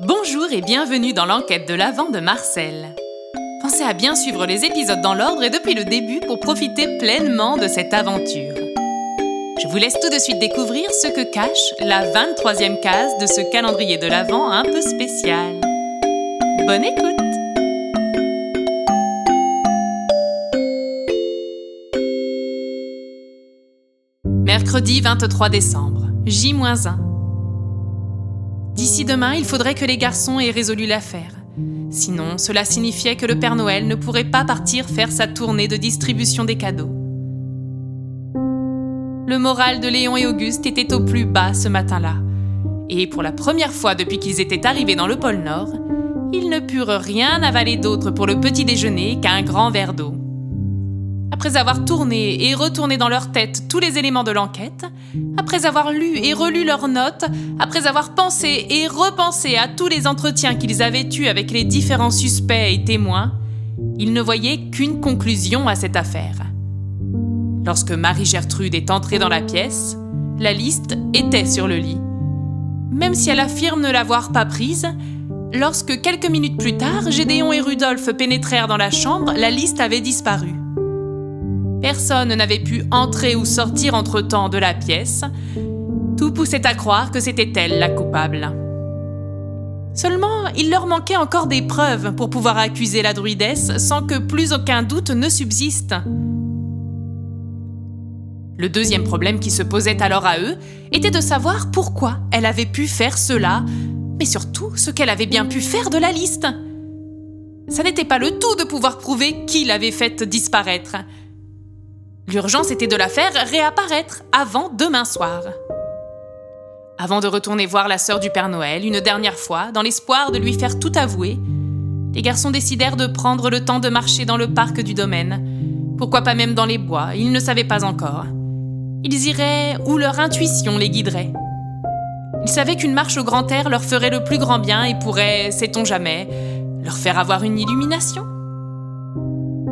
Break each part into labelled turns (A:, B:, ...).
A: Bonjour et bienvenue dans l'enquête de l'Avent de Marcel. Pensez à bien suivre les épisodes dans l'ordre et depuis le début pour profiter pleinement de cette aventure. Je vous laisse tout de suite découvrir ce que cache la 23e case de ce calendrier de l'Avent un peu spécial. Bonne écoute Mercredi 23 décembre, J-1. D'ici demain, il faudrait que les garçons aient résolu l'affaire. Sinon, cela signifiait que le Père Noël ne pourrait pas partir faire sa tournée de distribution des cadeaux. Le moral de Léon et Auguste était au plus bas ce matin-là. Et pour la première fois depuis qu'ils étaient arrivés dans le pôle Nord, ils ne purent rien avaler d'autre pour le petit déjeuner qu'un grand verre d'eau. Après avoir tourné et retourné dans leur tête tous les éléments de l'enquête, après avoir lu et relu leurs notes, après avoir pensé et repensé à tous les entretiens qu'ils avaient eus avec les différents suspects et témoins, ils ne voyaient qu'une conclusion à cette affaire. Lorsque Marie-Gertrude est entrée dans la pièce, la liste était sur le lit. Même si elle affirme ne l'avoir pas prise, lorsque quelques minutes plus tard, Gédéon et Rudolphe pénétrèrent dans la chambre, la liste avait disparu. Personne n'avait pu entrer ou sortir entre-temps de la pièce. Tout poussait à croire que c'était elle la coupable. Seulement, il leur manquait encore des preuves pour pouvoir accuser la druidesse sans que plus aucun doute ne subsiste. Le deuxième problème qui se posait alors à eux était de savoir pourquoi elle avait pu faire cela, mais surtout ce qu'elle avait bien pu faire de la liste. Ça n'était pas le tout de pouvoir prouver qui l'avait faite disparaître. L'urgence était de la faire réapparaître avant demain soir. Avant de retourner voir la sœur du Père Noël une dernière fois, dans l'espoir de lui faire tout avouer, les garçons décidèrent de prendre le temps de marcher dans le parc du domaine. Pourquoi pas même dans les bois, ils ne savaient pas encore. Ils iraient où leur intuition les guiderait. Ils savaient qu'une marche au grand air leur ferait le plus grand bien et pourrait, sait-on jamais, leur faire avoir une illumination.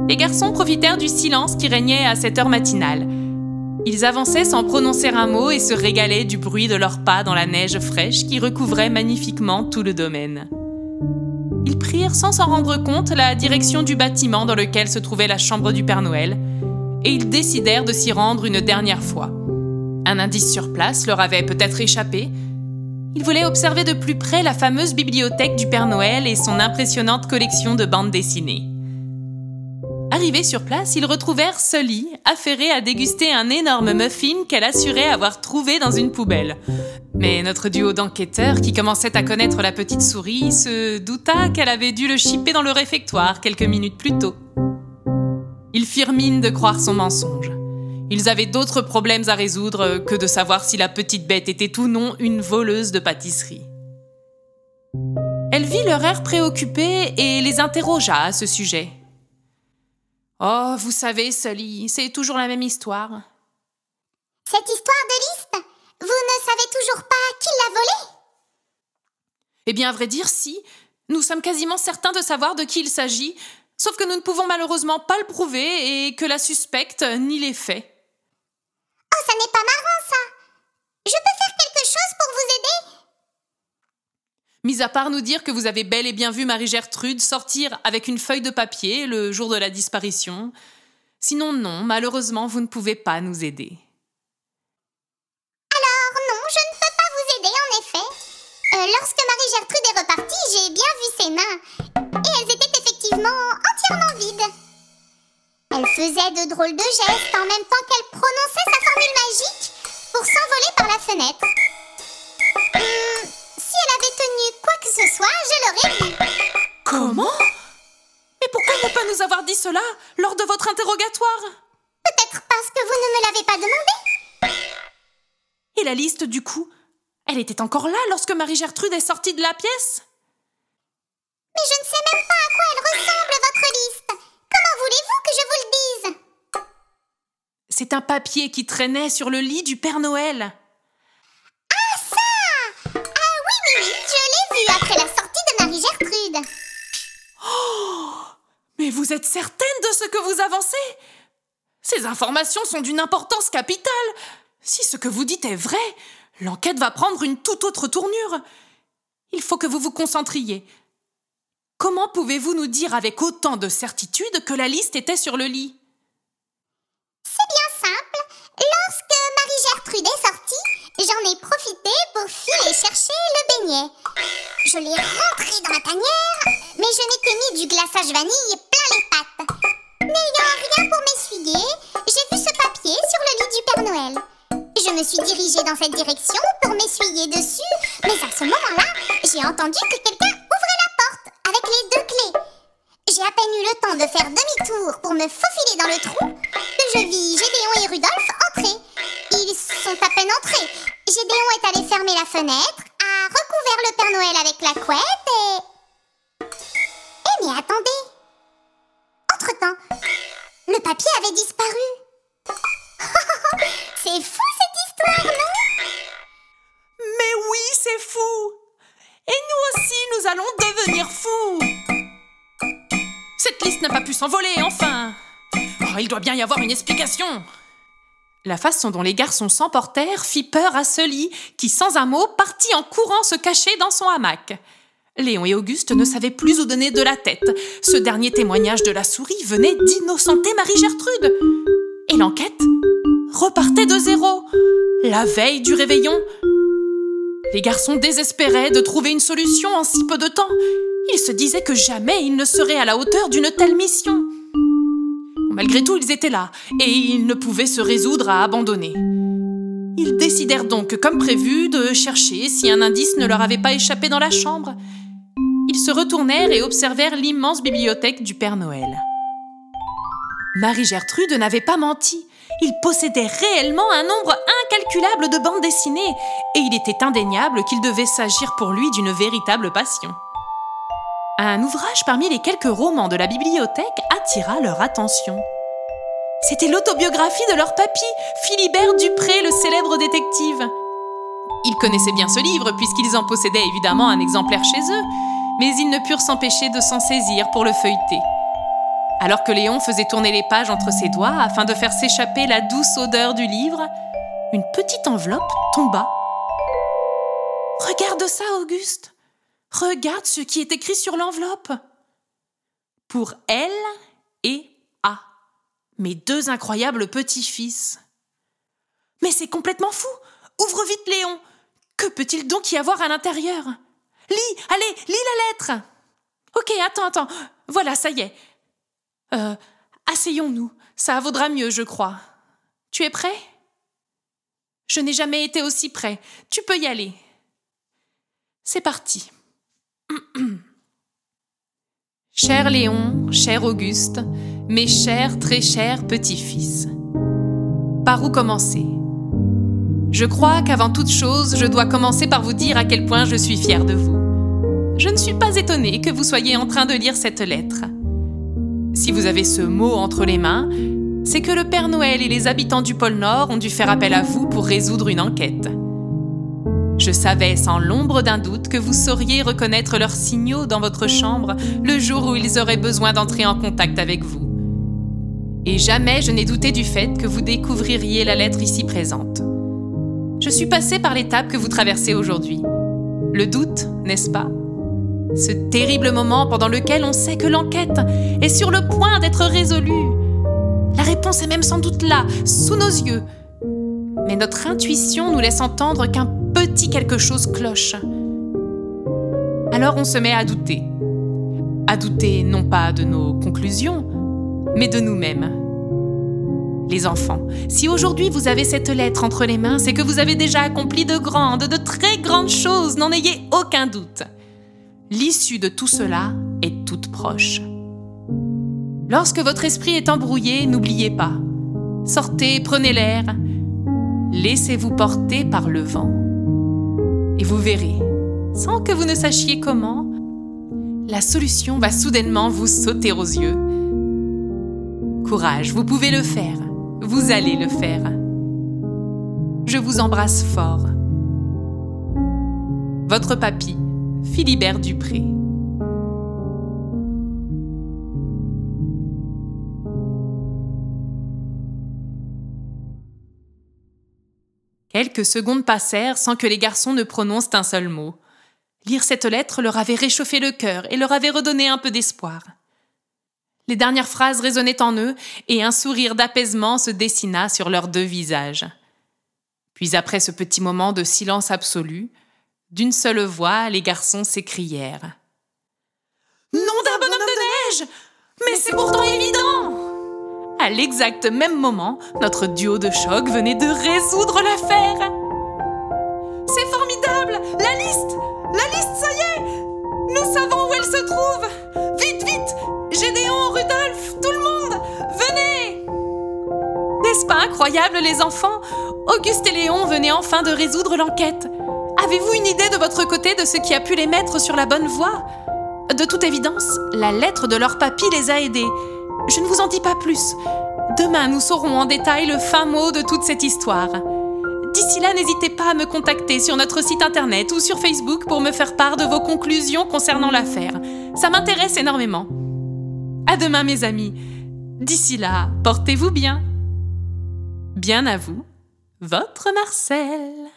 A: Les garçons profitèrent du silence qui régnait à cette heure matinale. Ils avançaient sans prononcer un mot et se régalaient du bruit de leurs pas dans la neige fraîche qui recouvrait magnifiquement tout le domaine. Ils prirent sans s'en rendre compte la direction du bâtiment dans lequel se trouvait la chambre du Père Noël, et ils décidèrent de s'y rendre une dernière fois. Un indice sur place leur avait peut-être échappé. Ils voulaient observer de plus près la fameuse bibliothèque du Père Noël et son impressionnante collection de bandes dessinées. Sur place, ils retrouvèrent Sully, affairée à déguster un énorme muffin qu'elle assurait avoir trouvé dans une poubelle. Mais notre duo d'enquêteurs, qui commençait à connaître la petite souris, se douta qu'elle avait dû le chipper dans le réfectoire quelques minutes plus tôt. Ils firent mine de croire son mensonge. Ils avaient d'autres problèmes à résoudre que de savoir si la petite bête était ou non une voleuse de pâtisserie. Elle vit leur air préoccupé et les interrogea à ce sujet. Oh, vous savez, Sully, c'est toujours la même histoire.
B: Cette histoire de liste Vous ne savez toujours pas qui l'a volée?
A: Eh bien, à vrai dire, si. Nous sommes quasiment certains de savoir de qui il s'agit, sauf que nous ne pouvons malheureusement pas le prouver et que la suspecte ni les faits.
B: Oh, ça n'est pas marrant, ça Je peux faire quelque chose pour vous aider
A: Mis à part nous dire que vous avez bel et bien vu Marie-Gertrude sortir avec une feuille de papier le jour de la disparition. Sinon, non, malheureusement, vous ne pouvez pas nous aider.
B: Alors, non, je ne peux pas vous aider, en effet. Euh, lorsque Marie-Gertrude est repartie, j'ai bien vu ses mains. Et elles étaient effectivement entièrement vides. Elle faisait de drôles de gestes en même temps qu'elle prononçait sa formule magique pour s'envoler par la fenêtre. Ce soit, je l'aurais vu.
A: Comment? Mais pourquoi ne pas nous avoir dit cela lors de votre interrogatoire?
B: Peut-être parce que vous ne me l'avez pas demandé.
A: Et la liste, du coup? Elle était encore là lorsque Marie-Gertrude est sortie de la pièce?
B: Mais je ne sais même pas à quoi elle ressemble, votre liste. Comment voulez-vous que je vous le dise?
A: C'est un papier qui traînait sur le lit du Père Noël. Êtes certaine de ce que vous avancez? Ces informations sont d'une importance capitale. Si ce que vous dites est vrai, l'enquête va prendre une toute autre tournure. Il faut que vous vous concentriez. Comment pouvez-vous nous dire avec autant de certitude que la liste était sur le lit?
B: C'est bien simple. Lorsque Marie-Gertrude est sortie, j'en ai profité pour filer chercher le beignet. Je l'ai rentré dans la tanière, mais je m'étais mis du glaçage vanille. N'ayant rien pour m'essuyer, j'ai vu ce papier sur le lit du Père Noël. Je me suis dirigée dans cette direction pour m'essuyer dessus, mais à ce moment-là, j'ai entendu que quelqu'un ouvrait la porte avec les deux clés. J'ai à peine eu le temps de faire demi-tour pour me faufiler dans le trou que je vis Gédéon et Rudolph entrer. Ils sont à peine entrés. Gédéon est allé fermer la fenêtre, a recouvert le Père Noël avec la couette
A: pas pu s'envoler, enfin oh, Il doit bien y avoir une explication La façon dont les garçons s'emportèrent fit peur à lit, qui, sans un mot, partit en courant se cacher dans son hamac. Léon et Auguste ne savaient plus où donner de la tête. Ce dernier témoignage de la souris venait d'innocenter Marie-Gertrude. Et l'enquête repartait de zéro. La veille du réveillon, les garçons désespéraient de trouver une solution en si peu de temps. Ils se disaient que jamais ils ne seraient à la hauteur d'une telle mission. Malgré tout, ils étaient là, et ils ne pouvaient se résoudre à abandonner. Ils décidèrent donc, comme prévu, de chercher si un indice ne leur avait pas échappé dans la chambre. Ils se retournèrent et observèrent l'immense bibliothèque du Père Noël. Marie-Gertrude n'avait pas menti. Il possédait réellement un nombre incalculable de bandes dessinées, et il était indéniable qu'il devait s'agir pour lui d'une véritable passion. Un ouvrage parmi les quelques romans de la bibliothèque attira leur attention. C'était l'autobiographie de leur papy, Philibert Dupré, le célèbre détective. Ils connaissaient bien ce livre puisqu'ils en possédaient évidemment un exemplaire chez eux, mais ils ne purent s'empêcher de s'en saisir pour le feuilleter. Alors que Léon faisait tourner les pages entre ses doigts afin de faire s'échapper la douce odeur du livre, une petite enveloppe tomba. Regarde ça, Auguste. Regarde ce qui est écrit sur l'enveloppe. Pour elle et A, mes deux incroyables petits-fils. Mais c'est complètement fou. Ouvre vite, Léon. Que peut-il donc y avoir à l'intérieur? Lis, allez, lis la lettre. Ok, attends, attends. Voilà, ça y est. Euh, asseyons-nous, ça vaudra mieux, je crois. Tu es prêt? Je n'ai jamais été aussi prêt. Tu peux y aller. C'est parti. cher Léon, cher Auguste, mes chers, très chers petits-fils. Par où commencer? Je crois qu'avant toute chose, je dois commencer par vous dire à quel point je suis fier de vous. Je ne suis pas étonnée que vous soyez en train de lire cette lettre. Si vous avez ce mot entre les mains, c'est que le Père Noël et les habitants du pôle Nord ont dû faire appel à vous pour résoudre une enquête. Je savais sans l'ombre d'un doute que vous sauriez reconnaître leurs signaux dans votre chambre le jour où ils auraient besoin d'entrer en contact avec vous. Et jamais je n'ai douté du fait que vous découvririez la lettre ici présente. Je suis passée par l'étape que vous traversez aujourd'hui. Le doute, n'est-ce pas? Ce terrible moment pendant lequel on sait que l'enquête est sur le point d'être résolue. La réponse est même sans doute là, sous nos yeux. Mais notre intuition nous laisse entendre qu'un petit quelque chose cloche. Alors on se met à douter. À douter non pas de nos conclusions, mais de nous-mêmes. Les enfants, si aujourd'hui vous avez cette lettre entre les mains, c'est que vous avez déjà accompli de grandes, de très grandes choses, n'en ayez aucun doute. L'issue de tout cela est toute proche. Lorsque votre esprit est embrouillé, n'oubliez pas. Sortez, prenez l'air. Laissez-vous porter par le vent. Et vous verrez, sans que vous ne sachiez comment, la solution va soudainement vous sauter aux yeux. Courage, vous pouvez le faire. Vous allez le faire. Je vous embrasse fort. Votre papy, Philibert Dupré. Quelques secondes passèrent sans que les garçons ne prononcent un seul mot. Lire cette lettre leur avait réchauffé le cœur et leur avait redonné un peu d'espoir. Les dernières phrases résonnaient en eux et un sourire d'apaisement se dessina sur leurs deux visages. Puis après ce petit moment de silence absolu, d'une seule voix, les garçons s'écrièrent. Nom d'un bonhomme de neige Mais c'est pourtant évident À l'exact même moment, notre duo de choc venait de résoudre l'affaire. C'est formidable! La liste! La liste, ça y est! Nous savons où elle se trouve! Vite, vite! Gédéon, Rudolf, tout le monde Venez! N'est-ce pas incroyable, les enfants? Auguste et Léon venaient enfin de résoudre l'enquête. Avez-vous une idée de votre côté de ce qui a pu les mettre sur la bonne voie? De toute évidence, la lettre de leur papy les a aidés. Je ne vous en dis pas plus. Demain, nous saurons en détail le fin mot de toute cette histoire. D'ici là, n'hésitez pas à me contacter sur notre site internet ou sur Facebook pour me faire part de vos conclusions concernant l'affaire. Ça m'intéresse énormément. À demain, mes amis. D'ici là, portez-vous bien. Bien à vous, votre Marcel.